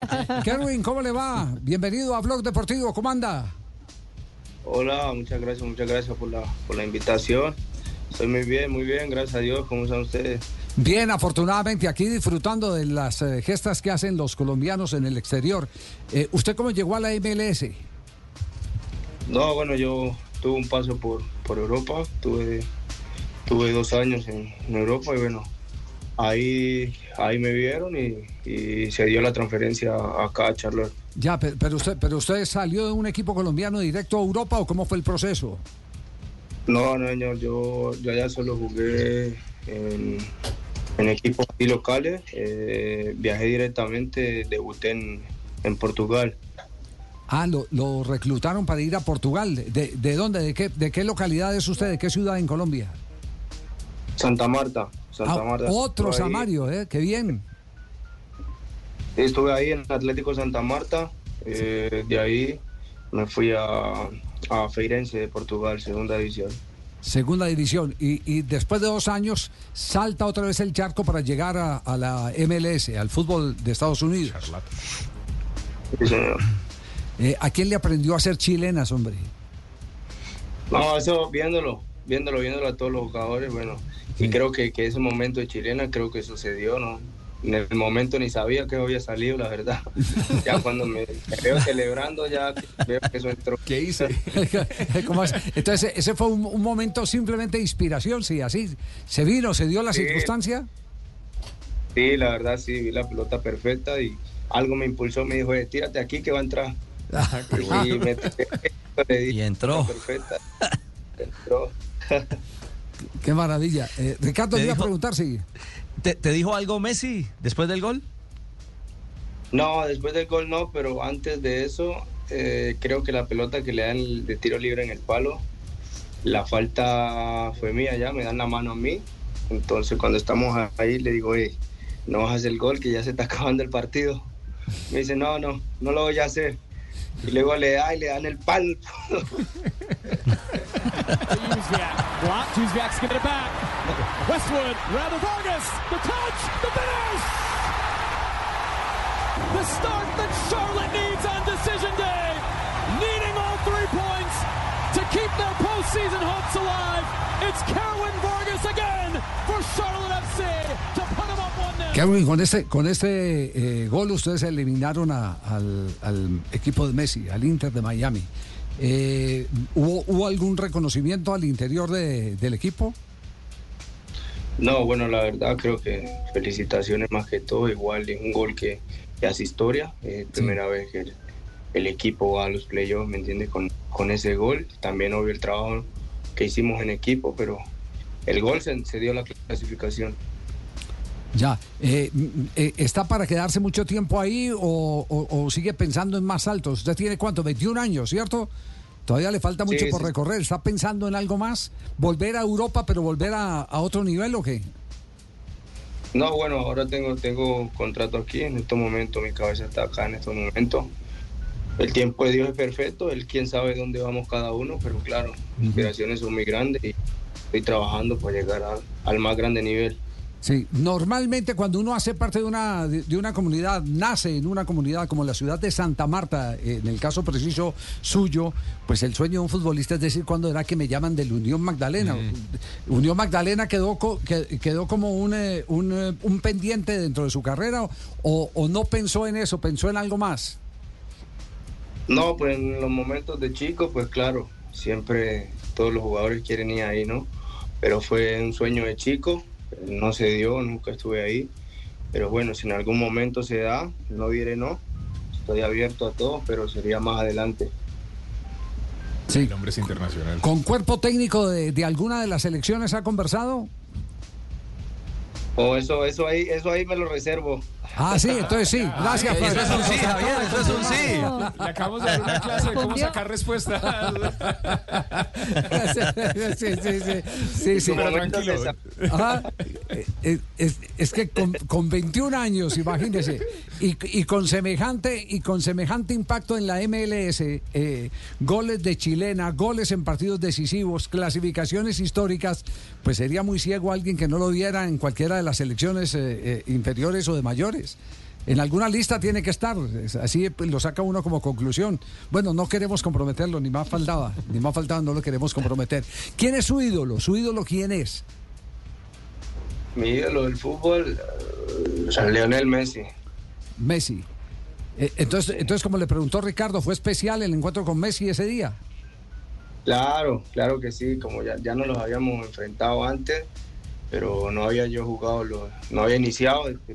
Kerwin, ¿cómo le va? Bienvenido a Blog Deportivo. ¿Cómo anda? Hola, muchas gracias, muchas gracias por la, por la invitación. Estoy muy bien, muy bien, gracias a Dios. ¿Cómo están ustedes? Bien, afortunadamente aquí disfrutando de las eh, gestas que hacen los colombianos en el exterior. Eh, ¿Usted cómo llegó a la MLS? No, bueno, yo tuve un paso por, por Europa, tuve, tuve dos años en, en Europa y bueno, ahí, ahí me vieron y, y se dio la transferencia acá a Charlotte. Ya, pe- pero usted, pero usted salió de un equipo colombiano directo a Europa o cómo fue el proceso? No, no, señor, yo, yo allá solo jugué en, en equipos así locales, eh, viajé directamente, debuté en, en Portugal. Ah, lo, lo reclutaron para ir a Portugal. ¿De, de dónde? ¿De qué, ¿De qué localidad es usted? ¿De qué ciudad en Colombia? Santa Marta, Santa Ah, Marta. otro Estuve ahí- Samario, ¿eh? Qué bien. Estuve ahí en Atlético Santa Marta, eh, de ahí me fui a, a Feirense de Portugal, segunda división. Segunda división. Y, y después de dos años salta otra vez el charco para llegar a, a la MLS, al fútbol de Estados Unidos. Sí, señor. Eh, ¿A quién le aprendió a hacer chilenas, hombre? No, eso viéndolo, viéndolo, viéndolo a todos los jugadores, bueno, Sí. y creo que, que ese momento de chilena creo que sucedió, ¿no? En el momento ni sabía que había salido, la verdad. ya cuando me, me veo celebrando, ya veo que eso entró. ¿Qué hice? ¿Cómo es? Entonces, ese fue un, un momento simplemente de inspiración, sí, así. ¿Se vino, se dio la Sí. circunstancia? Sí, la verdad, sí, vi la pelota perfecta y algo me impulsó, me dijo, "Eh, tírate aquí que va a entrar. Y me le di Y entró. Perfecta. Entró. Qué maravilla. Eh, Ricardo, le iba a preguntar, sí. ¿Te, te dijo algo Messi después del gol? No, después del gol no, pero antes de eso, eh, creo que la pelota que le dan el- de tiro libre en el palo, la falta fue mía ya, me dan la mano a mí. Entonces cuando estamos ahí le digo, "Ey, no vas a hacer el gol, que ya se está acabando el partido. Me dice, no, no, no lo voy a hacer. Y luego le da y le dan el palo. Giving it back. Westwood. Rather Vargas. The touch. The finish. The start that Charlotte needs on decision day. Needing all three points to keep their postseason hopes alive. It's Kerwin Vargas again for Charlotte FC to put them up 1 0. Kevin, con este, con este gol ustedes eliminaron al equipo de Messi, al Inter de Miami. Eh, ¿hubo, hubo algún reconocimiento al interior de- del equipo? No, bueno, la verdad creo que felicitaciones más que todo. Igual es un gol que, que hace historia. Es primera vez que el, el equipo va a los playoffs, ¿me entiendes? Con, con ese gol. También obvio el trabajo que hicimos en equipo, pero el gol se, se dio la clasificación. Ya. Eh, eh, ¿Está para quedarse mucho tiempo ahí o, o- o sigue pensando en más altos? Usted tiene cuánto, 21 años, ¿cierto? Todavía le falta mucho Sí, por sí. recorrer. ¿Está pensando en algo más? ¿Volver a Europa, pero volver a, a otro nivel o qué? No, bueno, ahora tengo, tengo contrato aquí. En estos momentos mi cabeza está acá en estos momentos. El tiempo de Dios es perfecto. Él quién sabe dónde vamos cada uno, pero claro, las aspiraciones son muy grandes y estoy trabajando para llegar al más grande nivel. Sí, normalmente cuando uno hace parte de una, de, una comunidad, nace en una comunidad como la ciudad de Santa Marta, eh, en el caso preciso suyo, pues el sueño de un futbolista es decir, cuando era que me llaman del Unión Magdalena. Unión Magdalena quedó, co- que- quedó como un, eh, un, eh, un pendiente dentro de su carrera o, o no pensó en eso, pensó en algo más. No, pues en los momentos de chico, pues claro, siempre todos los jugadores quieren ir ahí, ¿no? Pero fue un sueño de chico, no se dio, nunca estuve ahí. Pero bueno, si en algún momento se da, no diré no. Estoy abierto a todo, pero sería más adelante. Sí. El hombre es internacional. ¿Con cuerpo técnico de, de alguna de las selecciones ha conversado? O eso, eso ahí, eso ahí me lo reservo. Ah, sí, entonces sí. Gracias, Eso Fabio. es un sí, Javier, eso es un sí. Le acabamos de dar una clase de cómo sacar respuesta. sí, sí, sí, sí, sí. Pero tranquilo. Ajá. Eh, eh, Es, es que con, con 21 años, imagínese, y, y con semejante y con semejante impacto en la MLS, eh, goles de chilena, goles en partidos decisivos, clasificaciones históricas, pues sería muy ciego alguien que no lo viera en cualquiera de las selecciones eh, eh, inferiores o de mayores. En alguna lista tiene que estar, es- así pues, lo saca uno como conclusión. Bueno, no queremos comprometerlo, ni más faltaba, ni más faltaba, no lo queremos comprometer. ¿Quién es su ídolo? ¿Su ídolo quién es? Mi ídolo del fútbol, eh, o sea, Lionel Messi. Messi. Eh, entonces, entonces, como le preguntó Ricardo, ¿fue especial el encuentro con Messi ese día? Claro, claro que sí, como ya, ya nos los habíamos enfrentado antes, pero no había yo jugado, lo- no había iniciado de, de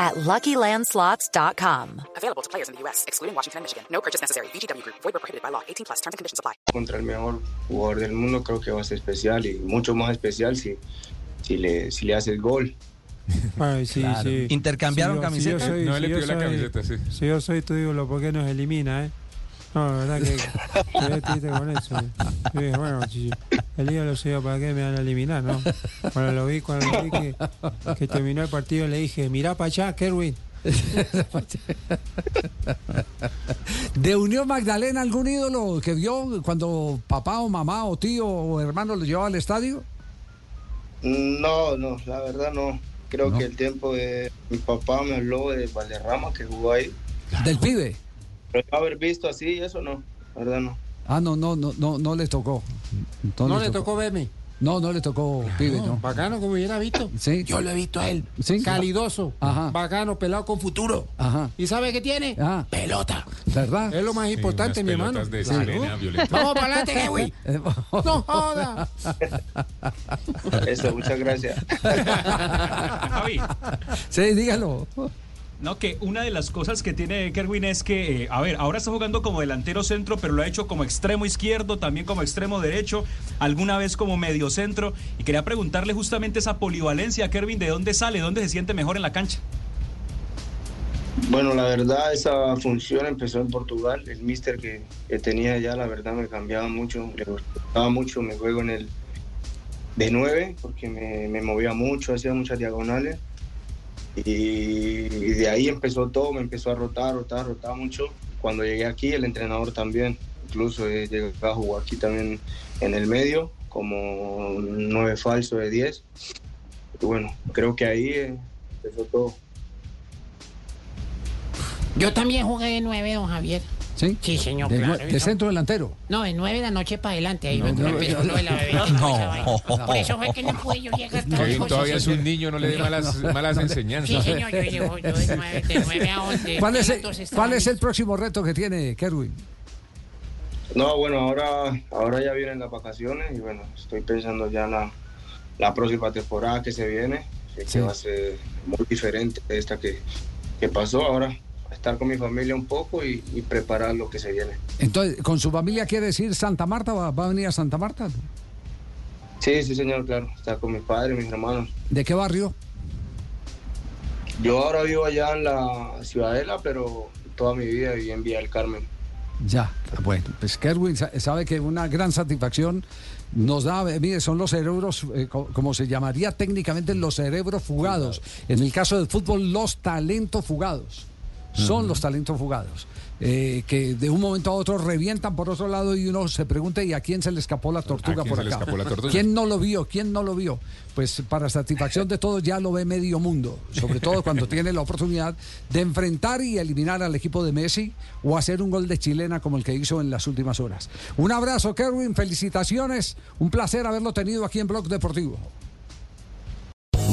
at LuckyLandSlots.com. Available to players in the U.S., excluding Washington and Michigan. No purchase necessary. VGW Group. Void where prohibited by law. 18 plus. Terms and conditions apply. contra el mejor jugador del mundo, creo que va a ser especial y mucho más especial si, si, le, si le hace el gol. Ay, sí, sí. ¿Intercambiaron si camisetas? soy- No si le pidió la soy- camiseta, sí. Si yo soy tu ídolo, ¿por qué nos elimina, eh? No, la verdad que triste con eso. Dije, bueno, si el ídolo soy yo, ¿para qué me van a eliminar, no? Cuando lo vi, cuando lo vi que, que terminó el partido, le dije, mirá para allá, Kerwin. ¿De Unión Magdalena algún ídolo que vio cuando papá o mamá o tío o hermano lo llevaba al estadio? No, no, la verdad no. Creo No. que el tiempo de mi papá me habló de Valderrama que jugó ahí. Del pibe. Pero haber visto así, eso no, la verdad no. Ah, no, no, no, no, no le tocó. No le tocó verme. No, no le tocó pibe, no. Bacano como hubiera visto. Sí. Yo lo he visto a él. Sí. Calidoso. Ajá. Bacano, pelado con futuro. Ajá. ¿Y sabe qué tiene? Ah, Pelota. ¿verdad? Es lo más importante, mi hermano. de Claro. Vamos para adelante. Eh, No joda. Eso, muchas gracias. Javi, Sí, dígalo. No, que una de las cosas que tiene Kerwin es que, eh, a ver, ahora está jugando como delantero centro, pero lo ha hecho como extremo izquierdo, también como extremo derecho, alguna vez como medio centro. Y quería preguntarle justamente esa polivalencia, Kerwin, ¿de dónde sale? ¿Dónde se siente mejor en la cancha? Bueno, la verdad, esa función empezó en Portugal. El mister que, tenía allá, la verdad, me cambiaba mucho. Le gustaba mucho mi juego en el de nueve, porque me, me movía mucho, hacía muchas diagonales. Y, de ahí empezó todo, me empezó a rotar, rotar, rotar mucho. Cuando llegué aquí, el entrenador también. Incluso he llegado a jugar aquí también en el medio, como nueve falso de 10. Y bueno, creo que ahí eh, empezó todo. Yo también jugué de nueve, don Javier. Sí. Sí, señor, De, claro. nue- de centro delantero. No, de nueve de la noche para adelante. Ahí No, no, empezó no, lo de la bebé. no. Por eso fue que no pude yo llegar tan Kevin todavía es un niño, no le dé malas, malas Sí, enseñanzas. señor, yo llego yo de nueve, de nueve a once. ¿Cuál es, el, Entonces, ¿Cuál es el estaba próximo reto que tiene Kerwin? No, bueno, ahora, ahora ya vienen las vacaciones y bueno, estoy pensando ya en la, la próxima temporada que se viene, que Sí. va a ser muy diferente de esta que, que pasó. Ahora, estar con mi familia un poco y, y preparar lo que se viene. Entonces, ¿con su familia quiere decir Santa Marta? ¿Va, va a venir a Santa Marta? Sí, sí, señor, claro, estar con mis padres, mis hermanos. ¿De qué barrio? Yo ahora vivo allá en la Ciudadela, pero toda mi vida viví en Villa del Carmen. Ya, bueno, pues Kerwin sa- sabe que una gran satisfacción nos da, eh, mire, son los cerebros, eh, co- como se llamaría técnicamente, los cerebros fugados. En el caso del fútbol, los talentos fugados. Son los talentos fugados. eh, que de un momento a otro revientan por otro lado y uno se pregunta, ¿y a quién se le escapó la tortuga por acá? escapó la tortuga? ¿Quién no lo vio? ¿Quién no lo vio? Pues para satisfacción de todos ya lo ve medio mundo, sobre todo cuando tiene la oportunidad de enfrentar y eliminar al equipo de Messi o hacer un gol de chilena como el que hizo en las últimas horas. Un abrazo, Kerwin, felicitaciones, un placer haberlo tenido aquí en Blog Deportivo.